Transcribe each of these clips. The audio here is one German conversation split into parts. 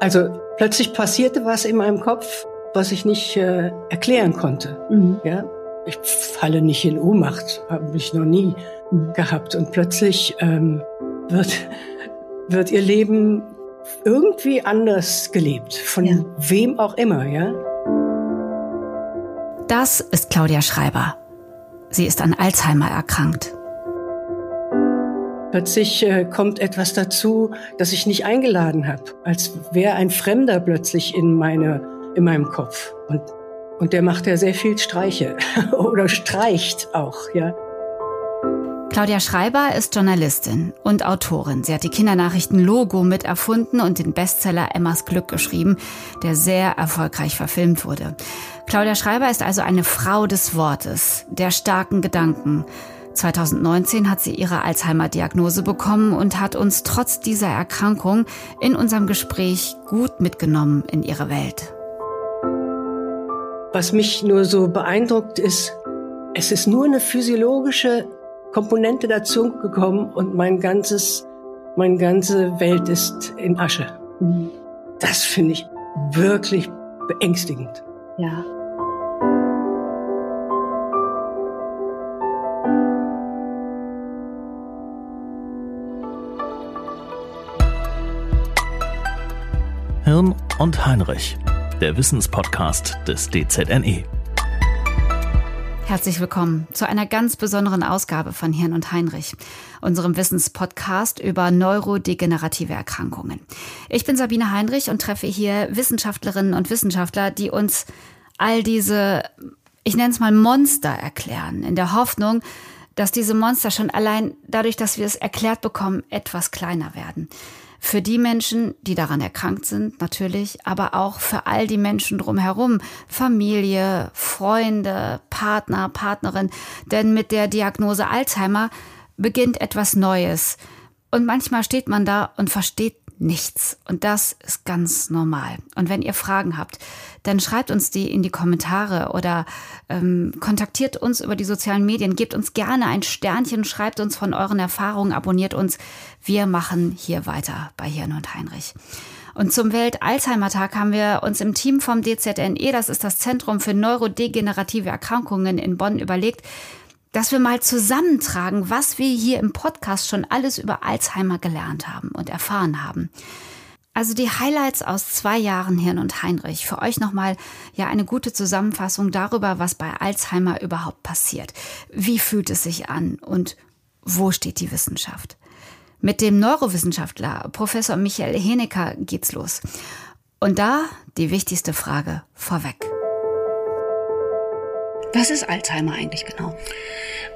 Also plötzlich passierte was in meinem Kopf, was ich nicht äh, erklären konnte. Mhm. Ja, ich falle nicht in Ohnmacht, habe ich noch nie mhm. gehabt. Und plötzlich ähm, wird, wird ihr Leben irgendwie anders gelebt, von ja. wem auch immer, ja. Das ist Claudia Schreiber. Sie ist an Alzheimer erkrankt. Plötzlich äh, kommt etwas dazu, das ich nicht eingeladen habe, als wäre ein Fremder plötzlich in, meine, in meinem Kopf. Und, und der macht ja sehr viel Streiche oder streicht auch, ja. Claudia Schreiber ist Journalistin und Autorin. Sie hat die Kindernachrichten Logo mit erfunden und den Bestseller Emmas Glück geschrieben, der sehr erfolgreich verfilmt wurde. Claudia Schreiber ist also eine Frau des Wortes, der starken Gedanken. 2019 hat sie ihre Alzheimer-Diagnose bekommen und hat uns trotz dieser Erkrankung in unserem Gespräch gut mitgenommen in ihre Welt. Was mich nur so beeindruckt ist, es ist nur eine physiologische Komponente dazu gekommen und mein ganzes, meine ganze Welt ist in Asche. Mhm. Das finde ich wirklich beängstigend. Ja. Und Heinrich, der Wissenspodcast des DZNE. Herzlich willkommen zu einer ganz besonderen Ausgabe von Hirn und Heinrich, unserem Wissenspodcast über neurodegenerative Erkrankungen. Ich bin Sabine Heinrich und treffe hier Wissenschaftlerinnen und Wissenschaftler, die uns all diese, ich nenne es mal Monster erklären, in der Hoffnung, dass diese Monster schon allein dadurch, dass wir es erklärt bekommen, etwas kleiner werden. Für die Menschen, die daran erkrankt sind, natürlich, aber auch für all die Menschen drumherum, Familie, Freunde, Partner, Partnerin. Denn mit der Diagnose Alzheimer beginnt etwas Neues. Und manchmal steht man da und versteht nichts. Und das ist ganz normal. Und wenn ihr Fragen habt, dann schreibt uns die in die Kommentare oder ähm, kontaktiert uns über die sozialen Medien. Gebt uns gerne ein Sternchen, schreibt uns von euren Erfahrungen, abonniert uns. Wir machen hier weiter bei Hirn und Heinrich. Und zum Welt-Alzheimer-Tag haben wir uns im Team vom DZNE, das ist das Zentrum für neurodegenerative Erkrankungen in Bonn, überlegt, dass wir mal zusammentragen, was wir hier im Podcast schon alles über Alzheimer gelernt haben und erfahren haben. Also die Highlights aus zwei Jahren Hirn und Heinrich. Für euch nochmal ja eine gute Zusammenfassung darüber, was bei Alzheimer überhaupt passiert. Wie fühlt es sich an und wo steht die Wissenschaft? Mit dem Neurowissenschaftler Professor Michael Henecker geht's los. Und da die wichtigste Frage vorweg. Was ist Alzheimer eigentlich genau?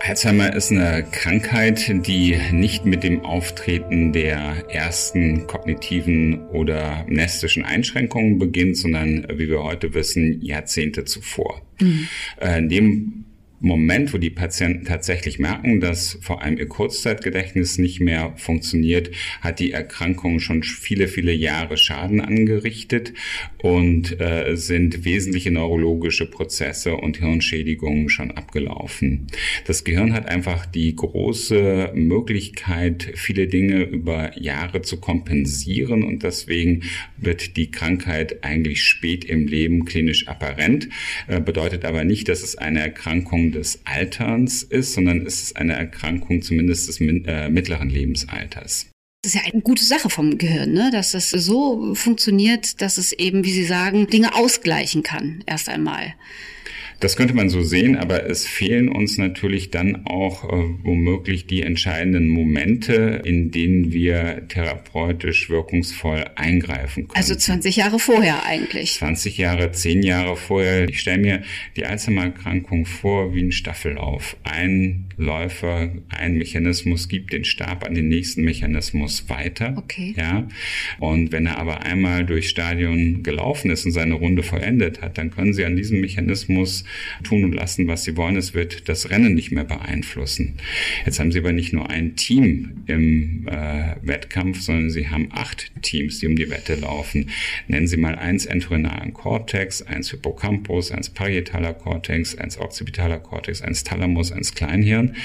Alzheimer ist eine Krankheit, die nicht mit dem Auftreten der ersten kognitiven oder mnestischen Einschränkungen beginnt, sondern, wie wir heute wissen, Jahrzehnte zuvor. Mhm. Äh, in dem Moment, wo die Patienten tatsächlich merken, dass vor allem ihr Kurzzeitgedächtnis nicht mehr funktioniert, hat die Erkrankung schon viele, viele Jahre Schaden angerichtet und äh, sind wesentliche neurologische Prozesse und Hirnschädigungen schon abgelaufen. Das Gehirn hat einfach die große Möglichkeit, viele Dinge über Jahre zu kompensieren und deswegen wird die Krankheit eigentlich spät im Leben klinisch apparent, äh, bedeutet aber nicht, dass es eine Erkrankung des Alterns ist, sondern es ist eine Erkrankung zumindest des äh, mittleren Lebensalters. Das ist ja eine gute Sache vom Gehirn, ne? dass das so funktioniert, dass es eben, wie Sie sagen, Dinge ausgleichen kann, erst einmal. Das könnte man so sehen, aber es fehlen uns natürlich dann auch äh, womöglich die entscheidenden Momente, in denen wir therapeutisch wirkungsvoll eingreifen können. Also 20 Jahre vorher eigentlich. 20 Jahre, 10 Jahre vorher. Ich stelle mir die Alzheimer-Erkrankung vor wie ein Staffellauf. Ein Läufer, ein Mechanismus gibt den Stab an den nächsten Mechanismus weiter. Okay. Ja. Und wenn er aber einmal durch Stadion gelaufen ist und seine Runde vollendet hat, dann können Sie an diesem Mechanismus tun und lassen, was sie wollen. Es wird das Rennen nicht mehr beeinflussen. Jetzt haben sie aber nicht nur ein Team im äh, Wettkampf, sondern sie haben acht Teams, die um die Wette laufen. Nennen Sie mal eins entorhinalen Cortex, eins Hippocampus, eins parietaler Cortex, eins occipitaler Cortex, eins Thalamus, eins Kleinhirn.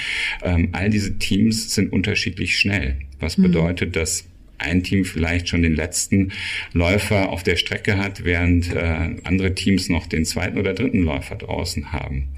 Ähm, all diese Teams sind unterschiedlich schnell, was mhm. bedeutet, dass ein Team vielleicht schon den letzten Läufer auf der Strecke hat, während äh, andere Teams noch den zweiten oder dritten Läufer draußen haben.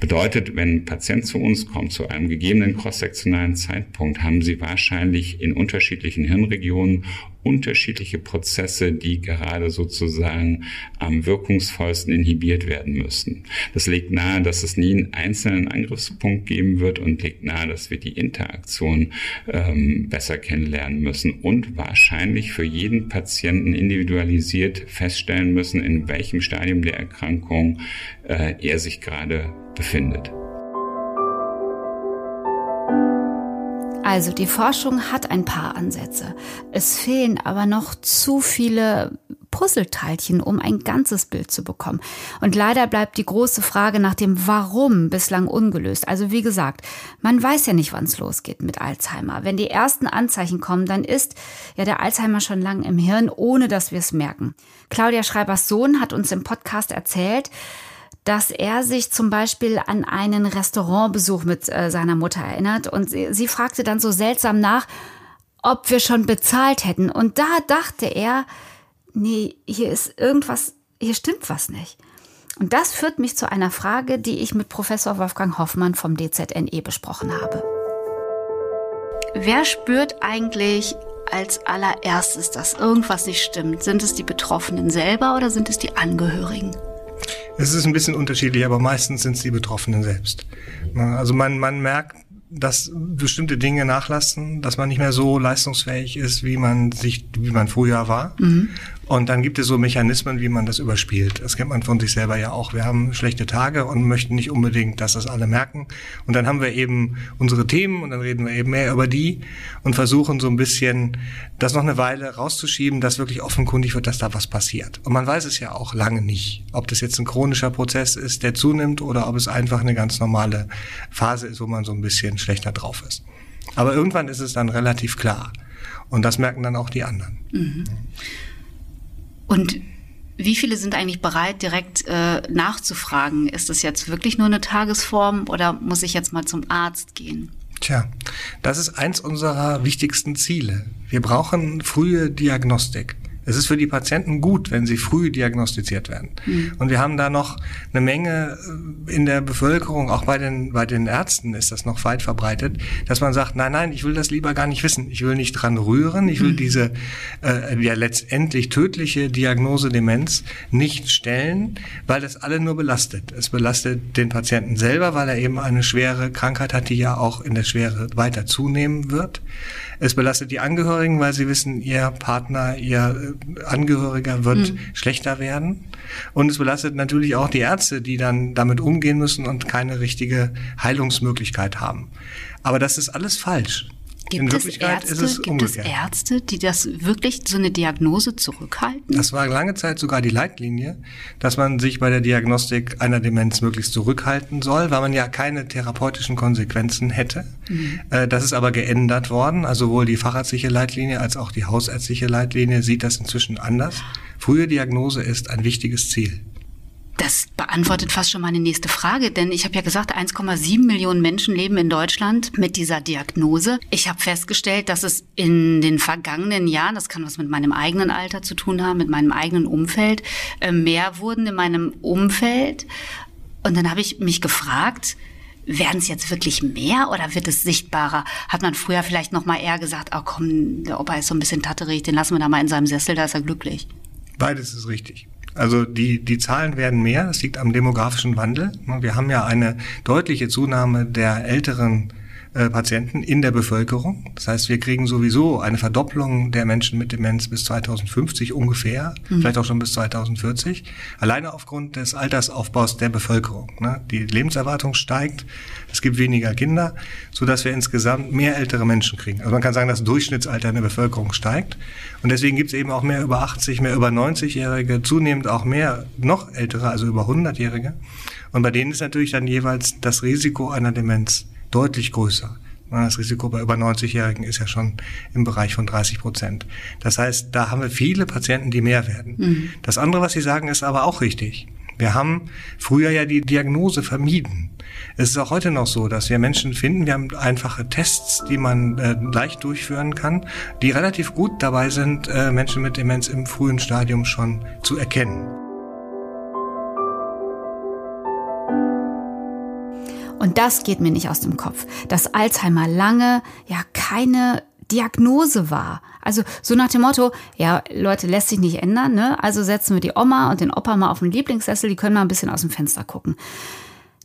Bedeutet, wenn ein Patient zu uns kommt, zu einem gegebenen cross-sektionalen Zeitpunkt, haben sie wahrscheinlich in unterschiedlichen Hirnregionen unterschiedliche Prozesse, die gerade sozusagen am wirkungsvollsten inhibiert werden müssen. Das legt nahe, dass es nie einen einzelnen Angriffspunkt geben wird und legt nahe, dass wir die Interaktion ähm, besser kennenlernen müssen und wahrscheinlich für jeden Patienten individualisiert feststellen müssen, in welchem Stadium der Erkrankung äh, er sich gerade befindet. Also die Forschung hat ein paar Ansätze. Es fehlen aber noch zu viele Puzzleteilchen, um ein ganzes Bild zu bekommen. Und leider bleibt die große Frage nach dem Warum bislang ungelöst. Also wie gesagt, man weiß ja nicht, wann es losgeht mit Alzheimer. Wenn die ersten Anzeichen kommen, dann ist ja der Alzheimer schon lang im Hirn, ohne dass wir es merken. Claudia Schreibers Sohn hat uns im Podcast erzählt, dass er sich zum Beispiel an einen Restaurantbesuch mit äh, seiner Mutter erinnert und sie, sie fragte dann so seltsam nach, ob wir schon bezahlt hätten. Und da dachte er, nee, hier ist irgendwas, hier stimmt was nicht. Und das führt mich zu einer Frage, die ich mit Professor Wolfgang Hoffmann vom DZNE besprochen habe. Wer spürt eigentlich als allererstes, dass irgendwas nicht stimmt? Sind es die Betroffenen selber oder sind es die Angehörigen? Es ist ein bisschen unterschiedlich, aber meistens sind es die Betroffenen selbst. Also man, man merkt, dass bestimmte Dinge nachlassen, dass man nicht mehr so leistungsfähig ist, wie man sich, wie man früher war. Mhm. Und dann gibt es so Mechanismen, wie man das überspielt. Das kennt man von sich selber ja auch. Wir haben schlechte Tage und möchten nicht unbedingt, dass das alle merken. Und dann haben wir eben unsere Themen und dann reden wir eben mehr über die und versuchen so ein bisschen das noch eine Weile rauszuschieben, dass wirklich offenkundig wird, dass da was passiert. Und man weiß es ja auch lange nicht, ob das jetzt ein chronischer Prozess ist, der zunimmt oder ob es einfach eine ganz normale Phase ist, wo man so ein bisschen schlechter drauf ist. Aber irgendwann ist es dann relativ klar. Und das merken dann auch die anderen. Mhm. Und wie viele sind eigentlich bereit, direkt äh, nachzufragen? Ist das jetzt wirklich nur eine Tagesform oder muss ich jetzt mal zum Arzt gehen? Tja, das ist eins unserer wichtigsten Ziele. Wir brauchen frühe Diagnostik. Es ist für die Patienten gut, wenn sie früh diagnostiziert werden. Mhm. Und wir haben da noch eine Menge äh, in der Bevölkerung, auch bei den, bei den Ärzten ist das noch weit verbreitet, dass man sagt, nein, nein, ich will das lieber gar nicht wissen. Ich will nicht dran rühren. Ich will mhm. diese äh, ja letztendlich tödliche Diagnose Demenz nicht stellen, weil das alle nur belastet. Es belastet den Patienten selber, weil er eben eine schwere Krankheit hat, die ja auch in der Schwere weiter zunehmen wird. Es belastet die Angehörigen, weil sie wissen, ihr Partner, ihr äh, Angehöriger wird mhm. schlechter werden. Und es belastet natürlich auch die Ärzte, die dann damit umgehen müssen und keine richtige Heilungsmöglichkeit haben. Aber das ist alles falsch. Gibt In Wirklichkeit Ärzte, ist es gibt umgekehrt. es Ärzte, die das wirklich so eine Diagnose zurückhalten? Das war lange Zeit sogar die Leitlinie, dass man sich bei der Diagnostik einer Demenz möglichst zurückhalten soll, weil man ja keine therapeutischen Konsequenzen hätte. Mhm. Äh, das ist aber geändert worden. Also sowohl die fachärztliche Leitlinie als auch die hausärztliche Leitlinie sieht das inzwischen anders. Frühe Diagnose ist ein wichtiges Ziel. Das beantwortet fast schon meine nächste Frage, denn ich habe ja gesagt, 1,7 Millionen Menschen leben in Deutschland mit dieser Diagnose. Ich habe festgestellt, dass es in den vergangenen Jahren, das kann was mit meinem eigenen Alter zu tun haben, mit meinem eigenen Umfeld, äh, mehr wurden in meinem Umfeld. Und dann habe ich mich gefragt, werden es jetzt wirklich mehr oder wird es sichtbarer? Hat man früher vielleicht noch mal eher gesagt, oh komm, der Opa ist so ein bisschen tatterig, den lassen wir da mal in seinem Sessel, da ist er glücklich. Beides ist richtig. Also die, die Zahlen werden mehr, das liegt am demografischen Wandel. Wir haben ja eine deutliche Zunahme der älteren äh, Patienten in der Bevölkerung. Das heißt, wir kriegen sowieso eine Verdopplung der Menschen mit Demenz bis 2050 ungefähr, mhm. vielleicht auch schon bis 2040, alleine aufgrund des Altersaufbaus der Bevölkerung. Ne? Die Lebenserwartung steigt, es gibt weniger Kinder, so dass wir insgesamt mehr ältere Menschen kriegen. Also man kann sagen, das Durchschnittsalter in der Bevölkerung steigt und deswegen gibt es eben auch mehr über 80, mehr über 90-Jährige, zunehmend auch mehr noch ältere, also über 100-Jährige. Und bei denen ist natürlich dann jeweils das Risiko einer Demenz deutlich größer. Das Risiko bei über 90-Jährigen ist ja schon im Bereich von 30 Prozent. Das heißt, da haben wir viele Patienten, die mehr werden. Mhm. Das andere, was Sie sagen, ist aber auch richtig. Wir haben früher ja die Diagnose vermieden. Es ist auch heute noch so, dass wir Menschen finden, wir haben einfache Tests, die man äh, leicht durchführen kann, die relativ gut dabei sind, äh, Menschen mit Demenz im frühen Stadium schon zu erkennen. Und das geht mir nicht aus dem Kopf, dass Alzheimer lange ja keine Diagnose war. Also so nach dem Motto, ja, Leute, lässt sich nicht ändern, ne? Also setzen wir die Oma und den Opa mal auf den Lieblingssessel, die können mal ein bisschen aus dem Fenster gucken.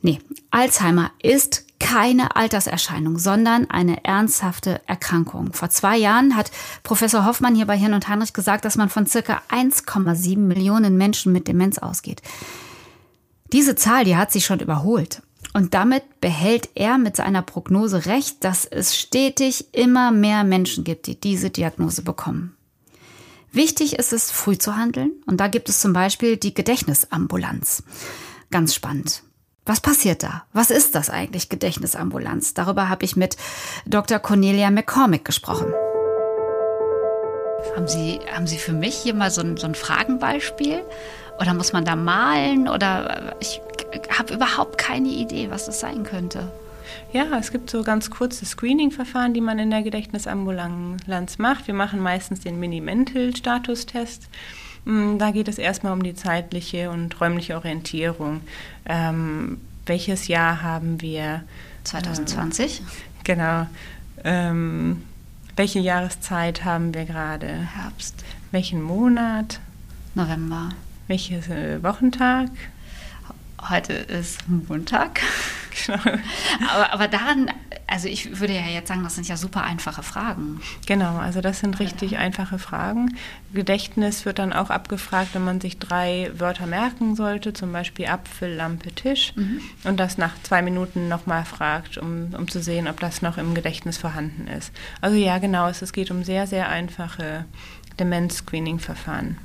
Nee, Alzheimer ist keine Alterserscheinung, sondern eine ernsthafte Erkrankung. Vor zwei Jahren hat Professor Hoffmann hier bei Hirn und Heinrich gesagt, dass man von circa 1,7 Millionen Menschen mit Demenz ausgeht. Diese Zahl, die hat sich schon überholt. Und damit behält er mit seiner Prognose recht, dass es stetig immer mehr Menschen gibt, die diese Diagnose bekommen. Wichtig ist es, früh zu handeln. Und da gibt es zum Beispiel die Gedächtnisambulanz. Ganz spannend. Was passiert da? Was ist das eigentlich, Gedächtnisambulanz? Darüber habe ich mit Dr. Cornelia McCormick gesprochen. Haben Sie, haben Sie für mich hier mal so ein, so ein Fragenbeispiel? Oder muss man da malen? Oder ich habe überhaupt keine Idee, was das sein könnte. Ja, es gibt so ganz kurze Screening-Verfahren, die man in der Gedächtnisambulanz macht. Wir machen meistens den Mini-Mental-Statustest. Mm, da geht es erstmal um die zeitliche und räumliche Orientierung. Ähm, welches Jahr haben wir? 2020. Ähm, genau. Ähm, welche Jahreszeit haben wir gerade? Herbst. Welchen Monat? November. Welchen äh, Wochentag? Heute ist Montag. Genau. aber, aber daran, also ich würde ja jetzt sagen, das sind ja super einfache Fragen. Genau, also das sind richtig ja. einfache Fragen. Gedächtnis wird dann auch abgefragt, wenn man sich drei Wörter merken sollte, zum Beispiel Apfel, Lampe, Tisch, mhm. und das nach zwei Minuten nochmal fragt, um, um zu sehen, ob das noch im Gedächtnis vorhanden ist. Also ja, genau, es, es geht um sehr, sehr einfache Demenz-Screening-Verfahren.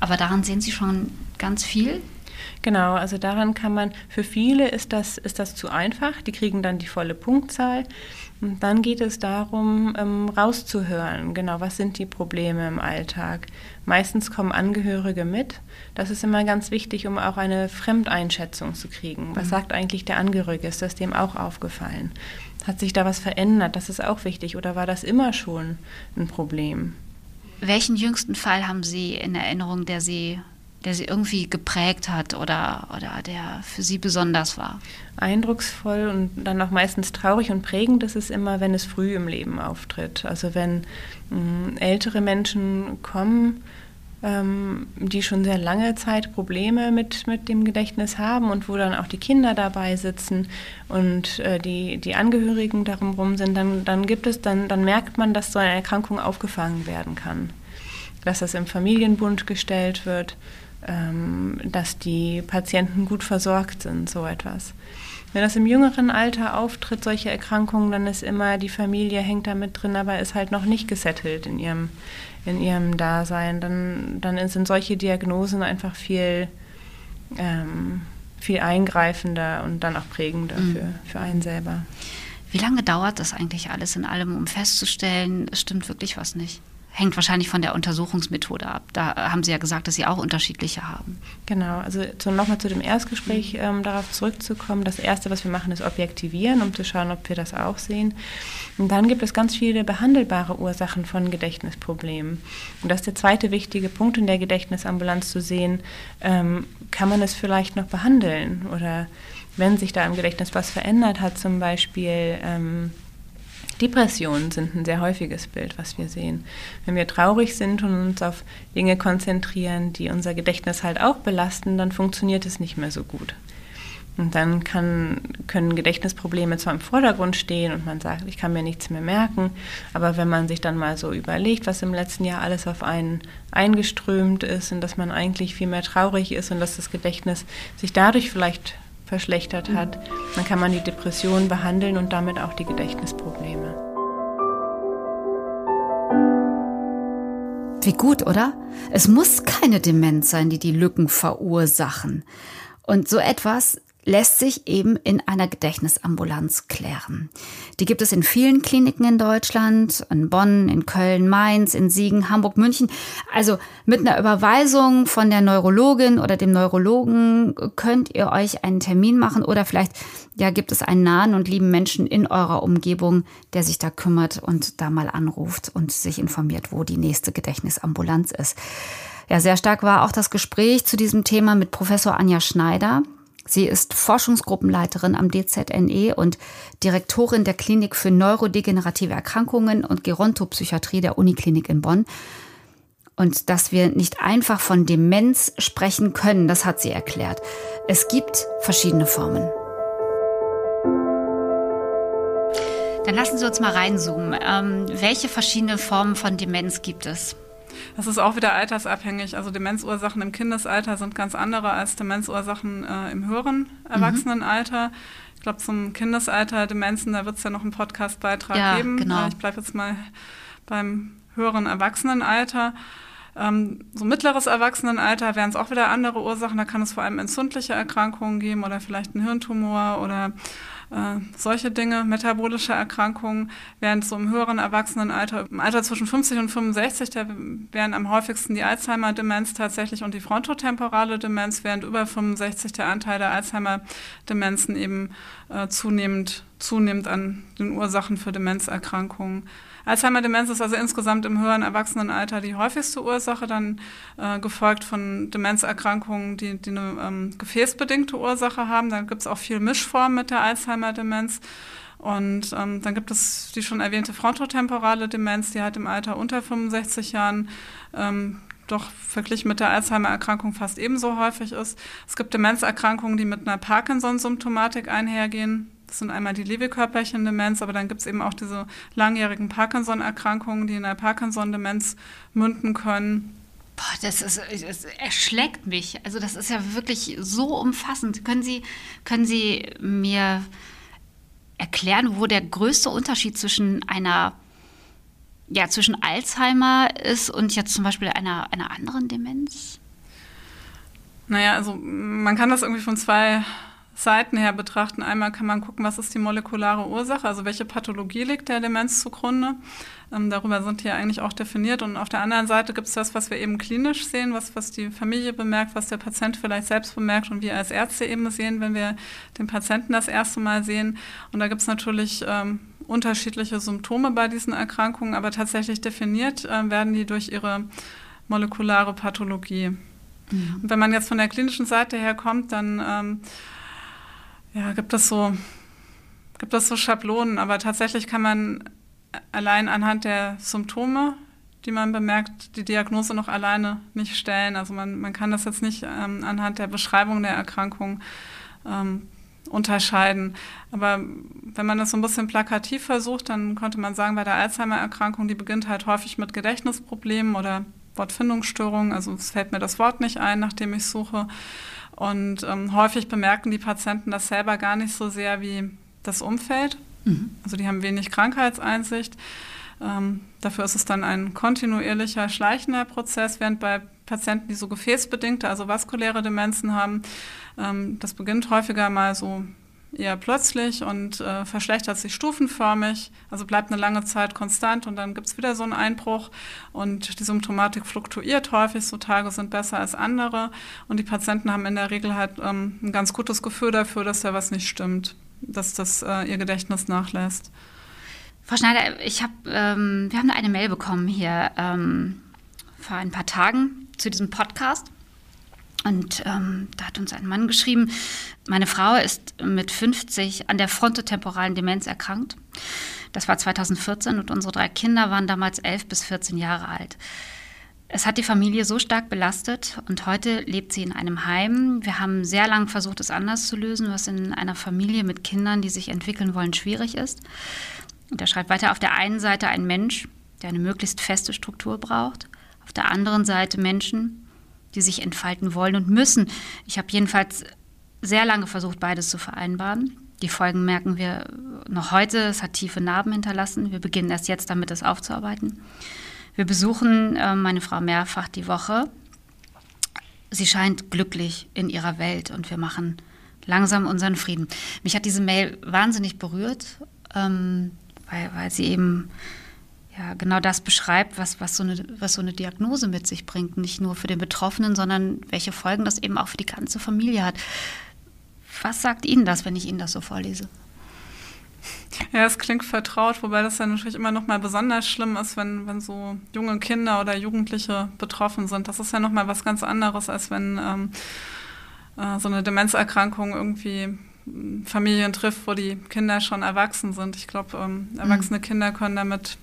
Aber daran sehen Sie schon ganz viel? Genau, also daran kann man, für viele ist das, ist das zu einfach, die kriegen dann die volle Punktzahl. Und dann geht es darum, ähm, rauszuhören, genau, was sind die Probleme im Alltag. Meistens kommen Angehörige mit. Das ist immer ganz wichtig, um auch eine Fremdeinschätzung zu kriegen. Was mhm. sagt eigentlich der Angehörige? Ist das dem auch aufgefallen? Hat sich da was verändert? Das ist auch wichtig. Oder war das immer schon ein Problem? Welchen jüngsten Fall haben Sie in Erinnerung, der Sie der sie irgendwie geprägt hat oder, oder der für sie besonders war? Eindrucksvoll und dann auch meistens traurig und prägend ist es immer, wenn es früh im Leben auftritt. Also wenn mm, ältere Menschen kommen, ähm, die schon sehr lange Zeit Probleme mit, mit dem Gedächtnis haben und wo dann auch die Kinder dabei sitzen und äh, die, die Angehörigen darum rum sind, dann, dann gibt es, dann, dann merkt man, dass so eine Erkrankung aufgefangen werden kann. Dass das im Familienbund gestellt wird dass die Patienten gut versorgt sind, so etwas. Wenn das im jüngeren Alter auftritt, solche Erkrankungen, dann ist immer die Familie hängt da mit drin, aber ist halt noch nicht gesettelt in ihrem, in ihrem Dasein. Dann, dann sind solche Diagnosen einfach viel, ähm, viel eingreifender und dann auch prägender mhm. für, für einen selber. Wie lange dauert das eigentlich alles in allem, um festzustellen, es stimmt wirklich was nicht? Hängt wahrscheinlich von der Untersuchungsmethode ab. Da haben Sie ja gesagt, dass Sie auch unterschiedliche haben. Genau, also nochmal zu dem Erstgespräch mhm. ähm, darauf zurückzukommen. Das Erste, was wir machen, ist objektivieren, um zu schauen, ob wir das auch sehen. Und dann gibt es ganz viele behandelbare Ursachen von Gedächtnisproblemen. Und das ist der zweite wichtige Punkt in der Gedächtnisambulanz zu sehen, ähm, kann man es vielleicht noch behandeln oder wenn sich da im Gedächtnis was verändert hat, zum Beispiel ähm, Depressionen sind ein sehr häufiges Bild, was wir sehen. Wenn wir traurig sind und uns auf Dinge konzentrieren, die unser Gedächtnis halt auch belasten, dann funktioniert es nicht mehr so gut. Und dann kann, können Gedächtnisprobleme zwar im Vordergrund stehen und man sagt, ich kann mir nichts mehr merken, aber wenn man sich dann mal so überlegt, was im letzten Jahr alles auf einen eingeströmt ist und dass man eigentlich viel mehr traurig ist und dass das Gedächtnis sich dadurch vielleicht verschlechtert hat, dann kann man die Depression behandeln und damit auch die Gedächtnisprobleme. Wie gut, oder? Es muss keine Demenz sein, die die Lücken verursachen. Und so etwas lässt sich eben in einer Gedächtnisambulanz klären. Die gibt es in vielen Kliniken in Deutschland, in Bonn, in Köln, Mainz, in Siegen, Hamburg, München. Also mit einer Überweisung von der Neurologin oder dem Neurologen könnt ihr euch einen Termin machen oder vielleicht ja gibt es einen nahen und lieben Menschen in eurer Umgebung, der sich da kümmert und da mal anruft und sich informiert, wo die nächste Gedächtnisambulanz ist. Ja, sehr stark war auch das Gespräch zu diesem Thema mit Professor Anja Schneider. Sie ist Forschungsgruppenleiterin am DZNE und Direktorin der Klinik für neurodegenerative Erkrankungen und Gerontopsychiatrie der Uniklinik in Bonn. Und dass wir nicht einfach von Demenz sprechen können, das hat sie erklärt. Es gibt verschiedene Formen. Dann lassen Sie uns mal reinzoomen. Ähm, welche verschiedene Formen von Demenz gibt es? Das ist auch wieder altersabhängig. Also Demenzursachen im Kindesalter sind ganz andere als Demenzursachen äh, im höheren mhm. Erwachsenenalter. Mhm. Ich glaube, zum Kindesalter Demenzen, da wird es ja noch einen Podcastbeitrag ja, geben. Genau. Äh, ich bleibe jetzt mal beim höheren Erwachsenenalter. Ähm, so mittleres Erwachsenenalter wären es auch wieder andere Ursachen. Da kann es vor allem entzündliche Erkrankungen geben oder vielleicht einen Hirntumor oder äh, solche Dinge, metabolische Erkrankungen, während so im höheren Erwachsenenalter, im Alter zwischen 50 und 65, da wären am häufigsten die Alzheimer-Demenz tatsächlich und die frontotemporale Demenz, während über 65 der Anteil der Alzheimer-Demenzen eben äh, zunehmend, zunehmend an den Ursachen für Demenzerkrankungen Alzheimer-Demenz ist also insgesamt im höheren Erwachsenenalter die häufigste Ursache, dann äh, gefolgt von Demenzerkrankungen, die, die eine ähm, gefäßbedingte Ursache haben. Da gibt es auch viel Mischformen mit der Alzheimer-Demenz. Und ähm, dann gibt es die schon erwähnte frontotemporale Demenz, die halt im Alter unter 65 Jahren ähm, doch verglichen mit der Alzheimer-Erkrankung fast ebenso häufig ist. Es gibt Demenzerkrankungen, die mit einer Parkinson-Symptomatik einhergehen. Das sind einmal die Lewy-Körperchen-Demenz, aber dann gibt es eben auch diese langjährigen Parkinson-Erkrankungen, die in der Parkinson-Demenz münden können. Boah, das, ist, das erschlägt mich. Also das ist ja wirklich so umfassend. Können Sie, können Sie mir erklären, wo der größte Unterschied zwischen einer ja, zwischen Alzheimer ist und jetzt zum Beispiel einer, einer anderen Demenz? Naja, also man kann das irgendwie von zwei Seiten her betrachten. Einmal kann man gucken, was ist die molekulare Ursache, also welche Pathologie liegt der Demenz zugrunde. Ähm, darüber sind die ja eigentlich auch definiert. Und auf der anderen Seite gibt es das, was wir eben klinisch sehen, was, was die Familie bemerkt, was der Patient vielleicht selbst bemerkt und wir als Ärzte eben sehen, wenn wir den Patienten das erste Mal sehen. Und da gibt es natürlich ähm, unterschiedliche Symptome bei diesen Erkrankungen, aber tatsächlich definiert äh, werden die durch ihre molekulare Pathologie. Mhm. Und wenn man jetzt von der klinischen Seite her kommt, dann ähm, ja, gibt es so, gibt es so Schablonen, aber tatsächlich kann man allein anhand der Symptome, die man bemerkt, die Diagnose noch alleine nicht stellen. Also man, man kann das jetzt nicht ähm, anhand der Beschreibung der Erkrankung ähm, unterscheiden. Aber wenn man das so ein bisschen plakativ versucht, dann könnte man sagen, bei der Alzheimer-Erkrankung, die beginnt halt häufig mit Gedächtnisproblemen oder Wortfindungsstörungen. Also es fällt mir das Wort nicht ein, nachdem ich suche. Und ähm, häufig bemerken die Patienten das selber gar nicht so sehr wie das Umfeld. Mhm. Also die haben wenig Krankheitseinsicht. Ähm, dafür ist es dann ein kontinuierlicher, schleichender Prozess, während bei Patienten, die so gefäßbedingte, also vaskuläre Demenzen haben, ähm, das beginnt häufiger mal so eher plötzlich und äh, verschlechtert sich stufenförmig, also bleibt eine lange Zeit konstant und dann gibt es wieder so einen Einbruch und die Symptomatik fluktuiert häufig, so Tage sind besser als andere und die Patienten haben in der Regel halt ähm, ein ganz gutes Gefühl dafür, dass da was nicht stimmt, dass das äh, ihr Gedächtnis nachlässt. Frau Schneider, ich hab, ähm, wir haben eine Mail bekommen hier ähm, vor ein paar Tagen zu diesem Podcast. Und ähm, da hat uns ein Mann geschrieben, meine Frau ist mit 50 an der frontotemporalen Demenz erkrankt. Das war 2014 und unsere drei Kinder waren damals 11 bis 14 Jahre alt. Es hat die Familie so stark belastet und heute lebt sie in einem Heim. Wir haben sehr lange versucht, es anders zu lösen, was in einer Familie mit Kindern, die sich entwickeln wollen, schwierig ist. Und er schreibt weiter, auf der einen Seite ein Mensch, der eine möglichst feste Struktur braucht, auf der anderen Seite Menschen, die sich entfalten wollen und müssen. Ich habe jedenfalls sehr lange versucht, beides zu vereinbaren. Die Folgen merken wir noch heute. Es hat tiefe Narben hinterlassen. Wir beginnen erst jetzt damit, es aufzuarbeiten. Wir besuchen äh, meine Frau mehrfach die Woche. Sie scheint glücklich in ihrer Welt und wir machen langsam unseren Frieden. Mich hat diese Mail wahnsinnig berührt, ähm, weil, weil sie eben ja, genau das beschreibt, was, was, so eine, was so eine Diagnose mit sich bringt. Nicht nur für den Betroffenen, sondern welche Folgen das eben auch für die ganze Familie hat. Was sagt Ihnen das, wenn ich Ihnen das so vorlese? Ja, es klingt vertraut, wobei das ja natürlich immer noch mal besonders schlimm ist, wenn, wenn so junge Kinder oder Jugendliche betroffen sind. Das ist ja noch mal was ganz anderes, als wenn ähm, äh, so eine Demenzerkrankung irgendwie Familien trifft, wo die Kinder schon erwachsen sind. Ich glaube, ähm, erwachsene mhm. Kinder können damit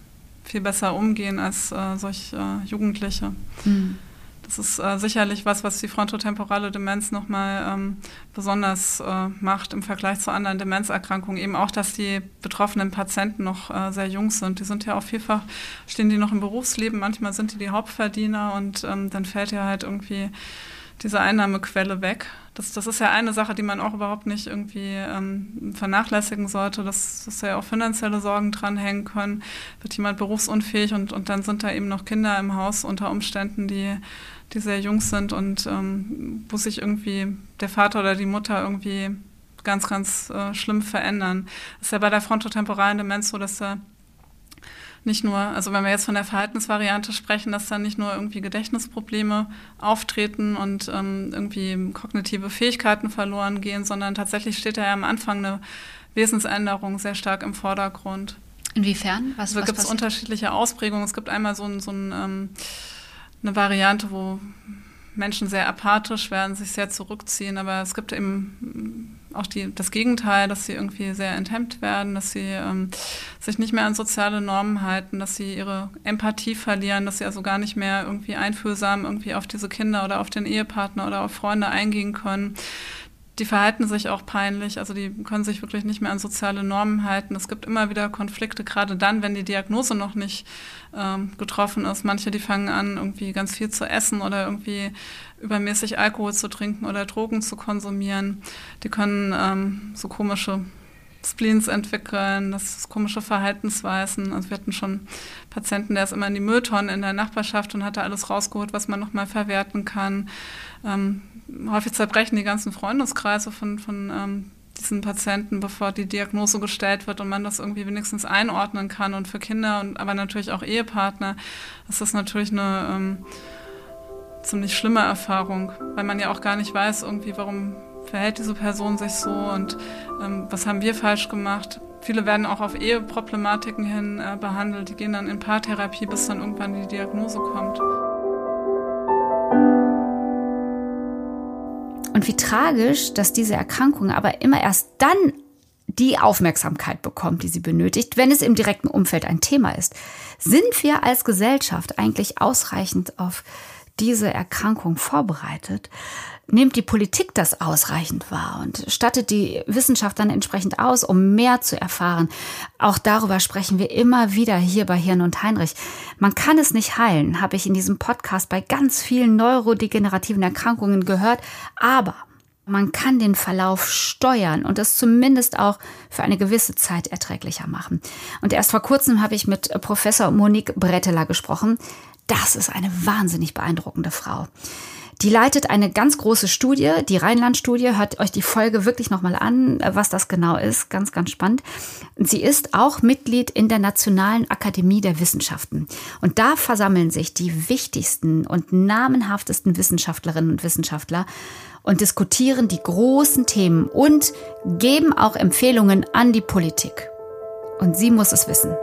viel besser umgehen als äh, solch äh, Jugendliche. Mhm. Das ist äh, sicherlich was, was die frontotemporale Demenz nochmal ähm, besonders äh, macht im Vergleich zu anderen Demenzerkrankungen. Eben auch, dass die betroffenen Patienten noch äh, sehr jung sind. Die sind ja auch vielfach, stehen die noch im Berufsleben, manchmal sind die die Hauptverdiener und ähm, dann fällt ja halt irgendwie diese Einnahmequelle weg. Das, das ist ja eine Sache, die man auch überhaupt nicht irgendwie ähm, vernachlässigen sollte, dass, dass ja auch finanzielle Sorgen dranhängen können. Wird jemand berufsunfähig und, und dann sind da eben noch Kinder im Haus unter Umständen, die, die sehr jung sind und ähm, wo sich irgendwie der Vater oder die Mutter irgendwie ganz, ganz äh, schlimm verändern. Das ist ja bei der frontotemporalen Demenz so, dass da nicht nur, also wenn wir jetzt von der Verhaltensvariante sprechen, dass dann nicht nur irgendwie Gedächtnisprobleme auftreten und ähm, irgendwie kognitive Fähigkeiten verloren gehen, sondern tatsächlich steht da ja am Anfang eine Wesensänderung sehr stark im Vordergrund. Inwiefern? Was, also gibt es unterschiedliche Ausprägungen. Es gibt einmal so, ein, so ein, ähm, eine Variante, wo Menschen sehr apathisch werden, sich sehr zurückziehen, aber es gibt eben auch die, das Gegenteil, dass sie irgendwie sehr enthemmt werden, dass sie ähm, sich nicht mehr an soziale Normen halten, dass sie ihre Empathie verlieren, dass sie also gar nicht mehr irgendwie einfühlsam irgendwie auf diese Kinder oder auf den Ehepartner oder auf Freunde eingehen können. Die verhalten sich auch peinlich, also die können sich wirklich nicht mehr an soziale Normen halten. Es gibt immer wieder Konflikte, gerade dann, wenn die Diagnose noch nicht ähm, getroffen ist. Manche, die fangen an, irgendwie ganz viel zu essen oder irgendwie übermäßig Alkohol zu trinken oder Drogen zu konsumieren. Die können ähm, so komische Spleens entwickeln, das komische Verhaltensweisen. Also wir hatten schon Patienten, der ist immer in die Mülltonne in der Nachbarschaft und hat da alles rausgeholt, was man nochmal verwerten kann. Ähm, häufig zerbrechen die ganzen Freundeskreise von, von ähm, diesen Patienten, bevor die Diagnose gestellt wird und man das irgendwie wenigstens einordnen kann. Und für Kinder und aber natürlich auch Ehepartner ist das natürlich eine ähm, ziemlich schlimme Erfahrung, weil man ja auch gar nicht weiß, irgendwie, warum verhält diese Person sich so und ähm, was haben wir falsch gemacht. Viele werden auch auf Eheproblematiken hin äh, behandelt, die gehen dann in Paartherapie, bis dann irgendwann die Diagnose kommt. Und wie tragisch, dass diese Erkrankung aber immer erst dann die Aufmerksamkeit bekommt, die sie benötigt, wenn es im direkten Umfeld ein Thema ist. Sind wir als Gesellschaft eigentlich ausreichend auf diese Erkrankung vorbereitet, nimmt die Politik das ausreichend wahr und stattet die Wissenschaft dann entsprechend aus, um mehr zu erfahren. Auch darüber sprechen wir immer wieder hier bei Hirn und Heinrich. Man kann es nicht heilen, habe ich in diesem Podcast bei ganz vielen neurodegenerativen Erkrankungen gehört, aber man kann den Verlauf steuern und es zumindest auch für eine gewisse Zeit erträglicher machen. Und erst vor kurzem habe ich mit Professor Monique Bretteler gesprochen. Das ist eine wahnsinnig beeindruckende Frau. Die leitet eine ganz große Studie, die Rheinland-Studie. Hört euch die Folge wirklich nochmal an, was das genau ist. Ganz, ganz spannend. Sie ist auch Mitglied in der Nationalen Akademie der Wissenschaften. Und da versammeln sich die wichtigsten und namenhaftesten Wissenschaftlerinnen und Wissenschaftler und diskutieren die großen Themen und geben auch Empfehlungen an die Politik. Und sie muss es wissen.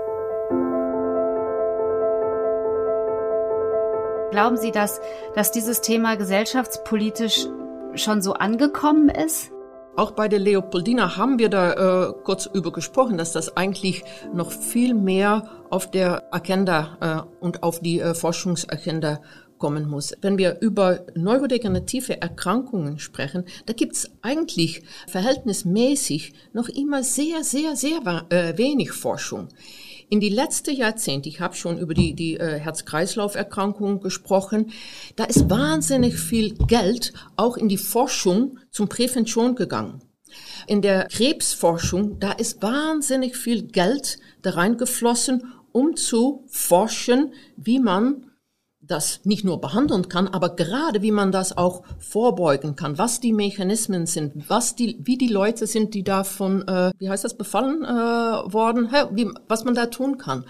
Glauben Sie, dass, dass dieses Thema gesellschaftspolitisch schon so angekommen ist? Auch bei der Leopoldina haben wir da äh, kurz über gesprochen, dass das eigentlich noch viel mehr auf der Agenda äh, und auf die äh, Forschungsagenda kommen muss. Wenn wir über neurodegenerative Erkrankungen sprechen, da gibt es eigentlich verhältnismäßig noch immer sehr, sehr, sehr äh, wenig Forschung. In die letzten Jahrzehnte, ich habe schon über die, die äh, Herz-Kreislauf-Erkrankungen gesprochen, da ist wahnsinnig viel Geld auch in die Forschung zum Prävention gegangen. In der Krebsforschung, da ist wahnsinnig viel Geld da reingeflossen, um zu forschen, wie man das nicht nur behandeln kann, aber gerade wie man das auch vorbeugen kann, was die Mechanismen sind, was die, wie die Leute sind, die davon, äh, wie heißt das, befallen äh, worden, wie, was man da tun kann.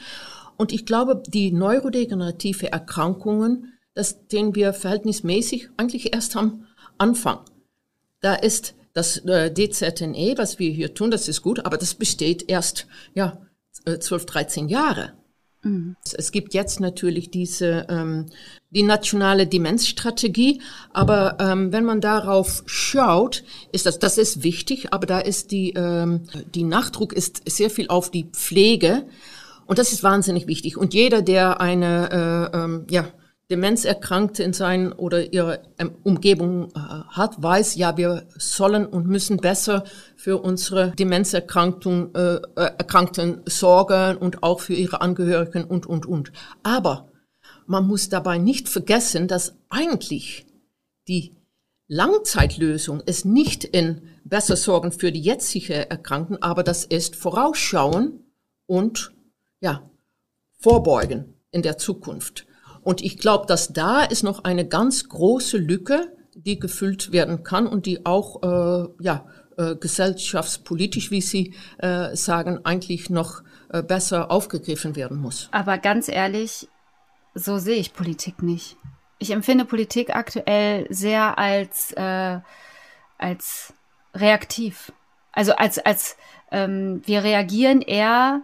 Und ich glaube, die neurodegenerative Erkrankungen, das denen wir verhältnismäßig eigentlich erst am Anfang. Da ist das äh, DZNE, was wir hier tun, das ist gut, aber das besteht erst ja 12, 13 Jahre. Mhm. Es gibt jetzt natürlich diese ähm, die nationale Demenzstrategie, aber ähm, wenn man darauf schaut, ist das das ist wichtig, aber da ist die ähm, die Nachdruck ist sehr viel auf die Pflege und das ist wahnsinnig wichtig. Und jeder, der eine äh, ähm, ja Demenzerkrankte in seinen oder ihrer ähm, Umgebung äh, hat, weiß, ja, wir sollen und müssen besser für unsere Demenzerkrankten äh, äh, Erkrankten sorgen und auch für ihre Angehörigen und, und, und. Aber man muss dabei nicht vergessen, dass eigentlich die Langzeitlösung ist nicht in besser sorgen für die jetzige Erkrankten, aber das ist vorausschauen und ja, vorbeugen in der Zukunft. Und ich glaube, dass da ist noch eine ganz große Lücke, die gefüllt werden kann und die auch äh, ja, äh, gesellschaftspolitisch, wie Sie äh, sagen, eigentlich noch äh, besser aufgegriffen werden muss. Aber ganz ehrlich, so sehe ich Politik nicht. Ich empfinde Politik aktuell sehr als, äh, als reaktiv. Also als, als ähm, wir reagieren eher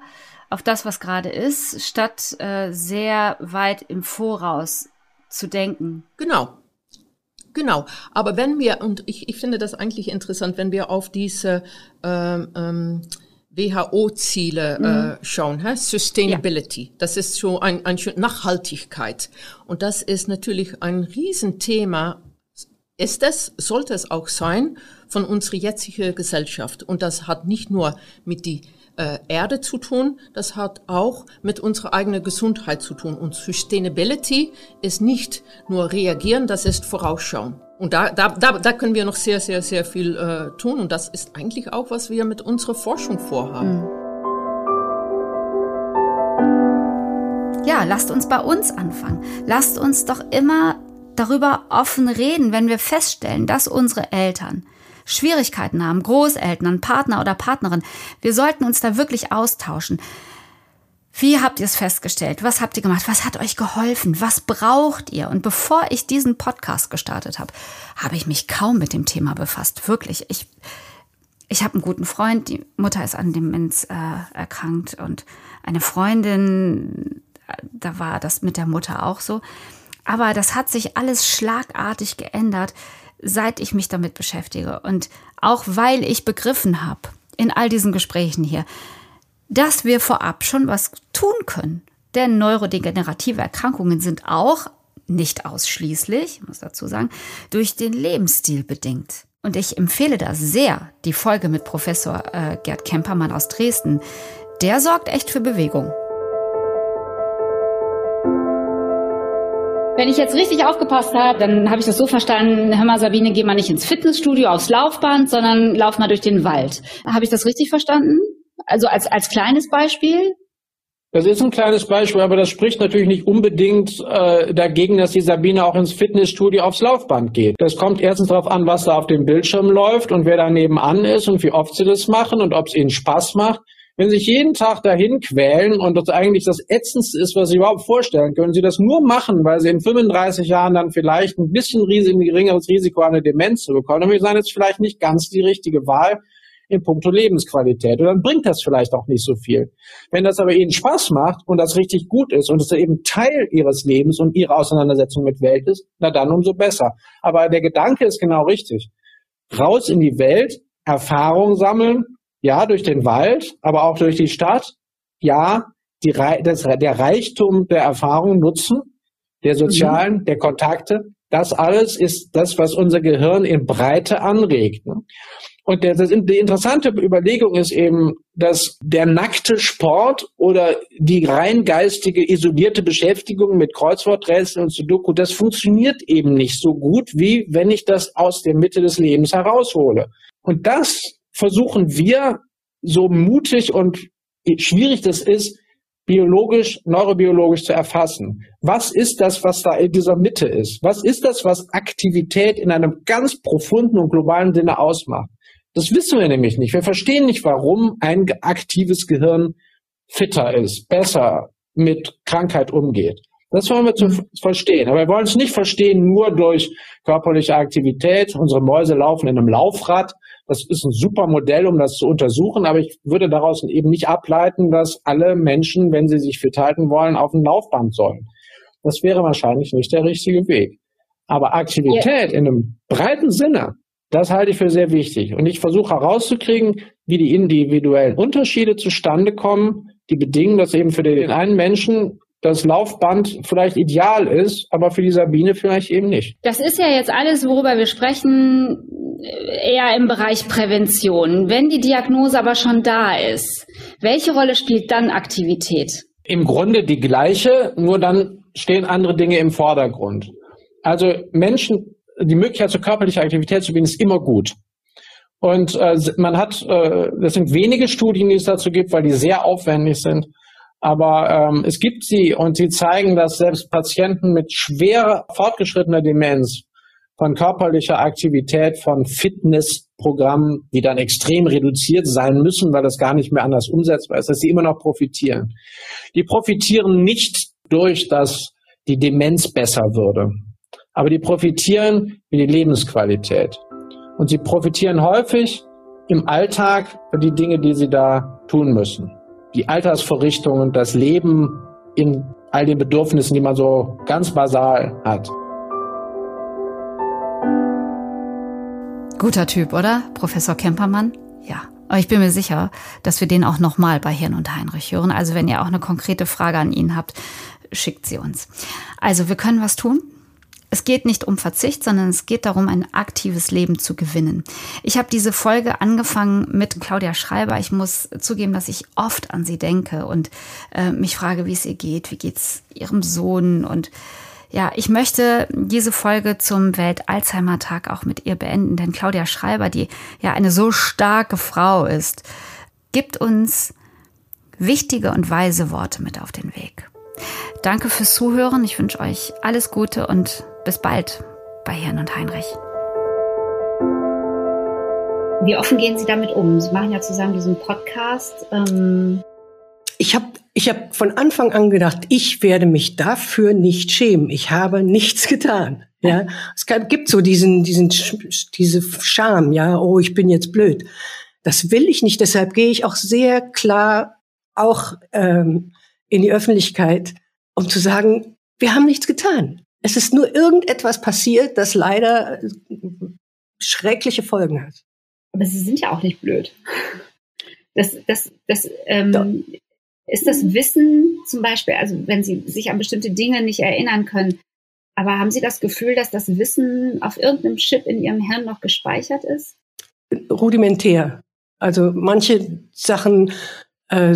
auf das, was gerade ist, statt äh, sehr weit im Voraus zu denken. Genau. Genau. Aber wenn wir, und ich, ich finde das eigentlich interessant, wenn wir auf diese ähm, ähm, WHO-Ziele äh, mhm. äh, schauen, hä? Sustainability, ja. das ist so ein, ein Nachhaltigkeit. Und das ist natürlich ein Riesenthema, ist es, sollte es auch sein, von unserer jetzigen Gesellschaft. Und das hat nicht nur mit die äh, Erde zu tun, das hat auch mit unserer eigenen Gesundheit zu tun. Und Sustainability ist nicht nur reagieren, das ist vorausschauen. Und da, da, da, da können wir noch sehr, sehr, sehr viel äh, tun. Und das ist eigentlich auch, was wir mit unserer Forschung vorhaben. Mhm. Ja, lasst uns bei uns anfangen. Lasst uns doch immer darüber offen reden, wenn wir feststellen, dass unsere Eltern Schwierigkeiten haben, Großeltern, Partner oder Partnerin. Wir sollten uns da wirklich austauschen. Wie habt ihr es festgestellt? Was habt ihr gemacht? Was hat euch geholfen? Was braucht ihr? Und bevor ich diesen Podcast gestartet habe, habe ich mich kaum mit dem Thema befasst. Wirklich. Ich, ich habe einen guten Freund, die Mutter ist an Demenz äh, erkrankt und eine Freundin, da war das mit der Mutter auch so. Aber das hat sich alles schlagartig geändert seit ich mich damit beschäftige und auch weil ich begriffen habe in all diesen Gesprächen hier, dass wir vorab schon was tun können. Denn neurodegenerative Erkrankungen sind auch nicht ausschließlich, muss dazu sagen, durch den Lebensstil bedingt. Und ich empfehle da sehr die Folge mit Professor äh, Gerd Kempermann aus Dresden. Der sorgt echt für Bewegung. Wenn ich jetzt richtig aufgepasst habe, dann habe ich das so verstanden, hör mal Sabine, geh mal nicht ins Fitnessstudio, aufs Laufband, sondern lauf mal durch den Wald. Habe ich das richtig verstanden? Also als, als kleines Beispiel? Das ist ein kleines Beispiel, aber das spricht natürlich nicht unbedingt äh, dagegen, dass die Sabine auch ins Fitnessstudio aufs Laufband geht. Das kommt erstens darauf an, was da auf dem Bildschirm läuft und wer da nebenan ist und wie oft sie das machen und ob es ihnen Spaß macht. Wenn Sie sich jeden Tag dahin quälen und das eigentlich das Ätzendste ist, was Sie überhaupt vorstellen können, Sie das nur machen, weil Sie in 35 Jahren dann vielleicht ein bisschen ein geringeres Risiko haben, eine Demenz zu bekommen, dann würde ich das ist vielleicht nicht ganz die richtige Wahl in puncto Lebensqualität. Und dann bringt das vielleicht auch nicht so viel. Wenn das aber Ihnen Spaß macht und das richtig gut ist und es eben Teil Ihres Lebens und Ihrer Auseinandersetzung mit Welt ist, na dann umso besser. Aber der Gedanke ist genau richtig. Raus in die Welt, Erfahrung sammeln, ja, durch den Wald, aber auch durch die Stadt. Ja, die, das, der Reichtum der Erfahrung nutzen, der sozialen, mhm. der Kontakte. Das alles ist das, was unser Gehirn in Breite anregt. Ne? Und der, das, die interessante Überlegung ist eben, dass der nackte Sport oder die rein geistige, isolierte Beschäftigung mit Kreuzworträtseln und Sudoku, das funktioniert eben nicht so gut, wie wenn ich das aus der Mitte des Lebens heraushole. Und das versuchen wir, so mutig und schwierig das ist, biologisch, neurobiologisch zu erfassen. Was ist das, was da in dieser Mitte ist? Was ist das, was Aktivität in einem ganz profunden und globalen Sinne ausmacht? Das wissen wir nämlich nicht. Wir verstehen nicht, warum ein aktives Gehirn fitter ist, besser mit Krankheit umgeht. Das wollen wir zu mhm. verstehen. Aber wir wollen es nicht verstehen nur durch körperliche Aktivität. Unsere Mäuse laufen in einem Laufrad. Das ist ein super Modell, um das zu untersuchen. Aber ich würde daraus eben nicht ableiten, dass alle Menschen, wenn sie sich fit halten wollen, auf ein Laufband sollen. Das wäre wahrscheinlich nicht der richtige Weg. Aber Aktivität in einem breiten Sinne, das halte ich für sehr wichtig. Und ich versuche herauszukriegen, wie die individuellen Unterschiede zustande kommen, die bedingen, dass eben für den einen Menschen das Laufband vielleicht ideal ist, aber für die Sabine vielleicht eben nicht. Das ist ja jetzt alles, worüber wir sprechen, eher im Bereich Prävention. Wenn die Diagnose aber schon da ist, welche Rolle spielt dann Aktivität? Im Grunde die gleiche, nur dann stehen andere Dinge im Vordergrund. Also Menschen, die Möglichkeit zur körperlichen Aktivität zu bieten, ist immer gut. Und äh, man hat, äh, das sind wenige Studien, die es dazu gibt, weil die sehr aufwendig sind. Aber ähm, es gibt sie und sie zeigen, dass selbst Patienten mit schwer fortgeschrittener Demenz von körperlicher Aktivität, von Fitnessprogrammen, die dann extrem reduziert sein müssen, weil das gar nicht mehr anders umsetzbar ist, dass sie immer noch profitieren. Die profitieren nicht durch, dass die Demenz besser würde, aber die profitieren für die Lebensqualität. Und sie profitieren häufig im Alltag für die Dinge, die sie da tun müssen die Alltagsvorrichtungen, das Leben in all den Bedürfnissen, die man so ganz basal hat. Guter Typ, oder? Professor Kempermann? Ja. Aber ich bin mir sicher, dass wir den auch nochmal bei Hirn und Heinrich hören. Also wenn ihr auch eine konkrete Frage an ihn habt, schickt sie uns. Also wir können was tun. Es geht nicht um Verzicht, sondern es geht darum, ein aktives Leben zu gewinnen. Ich habe diese Folge angefangen mit Claudia Schreiber. Ich muss zugeben, dass ich oft an sie denke und äh, mich frage, wie es ihr geht, wie geht's ihrem Sohn und ja, ich möchte diese Folge zum Welt-Alzheimer-Tag auch mit ihr beenden, denn Claudia Schreiber, die ja eine so starke Frau ist, gibt uns wichtige und weise Worte mit auf den Weg. Danke fürs Zuhören. Ich wünsche euch alles Gute und bis bald bei Herrn und Heinrich. Wie offen gehen Sie damit um? Sie machen ja zusammen diesen Podcast. Ähm ich habe ich hab von Anfang an gedacht, ich werde mich dafür nicht schämen. Ich habe nichts getan. Ja, es gibt so diesen, diesen, diese Scham. Ja, oh, ich bin jetzt blöd. Das will ich nicht. Deshalb gehe ich auch sehr klar auch ähm, in die Öffentlichkeit, um zu sagen, wir haben nichts getan. Es ist nur irgendetwas passiert, das leider schreckliche Folgen hat. Aber Sie sind ja auch nicht blöd. Das, das, das, ähm, ist das Wissen zum Beispiel, also wenn Sie sich an bestimmte Dinge nicht erinnern können, aber haben Sie das Gefühl, dass das Wissen auf irgendeinem Chip in Ihrem Hirn noch gespeichert ist? Rudimentär. Also manche Sachen äh,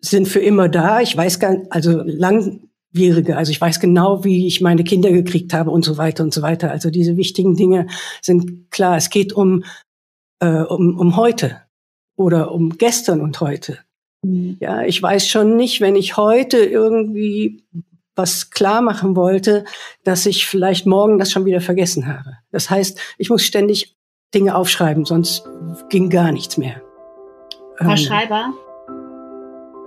sind für immer da. Ich weiß gar, also lang, schwierige. Also ich weiß genau, wie ich meine Kinder gekriegt habe und so weiter und so weiter. Also diese wichtigen Dinge sind klar. Es geht um, äh, um, um heute oder um gestern und heute. Mhm. Ja, ich weiß schon nicht, wenn ich heute irgendwie was klar machen wollte, dass ich vielleicht morgen das schon wieder vergessen habe. Das heißt, ich muss ständig Dinge aufschreiben, sonst ging gar nichts mehr. Frau ähm, Schreiber,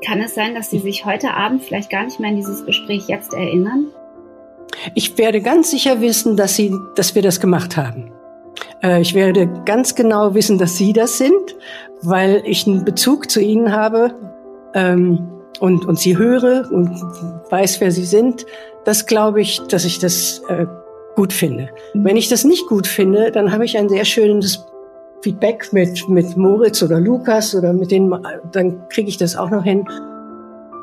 kann es sein, dass Sie sich heute Abend vielleicht gar nicht mehr an dieses Gespräch jetzt erinnern? Ich werde ganz sicher wissen, dass, Sie, dass wir das gemacht haben. Äh, ich werde ganz genau wissen, dass Sie das sind, weil ich einen Bezug zu Ihnen habe ähm, und, und Sie höre und weiß, wer Sie sind. Das glaube ich, dass ich das äh, gut finde. Mhm. Wenn ich das nicht gut finde, dann habe ich ein sehr schönes Feedback mit, mit Moritz oder Lukas oder mit denen, dann kriege ich das auch noch hin.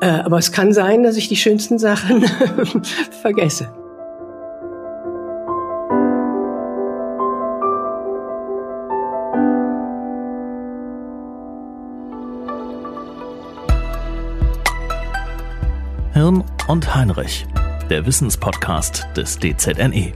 Äh, aber es kann sein, dass ich die schönsten Sachen vergesse. Hirn und Heinrich, der Wissenspodcast des DZNE.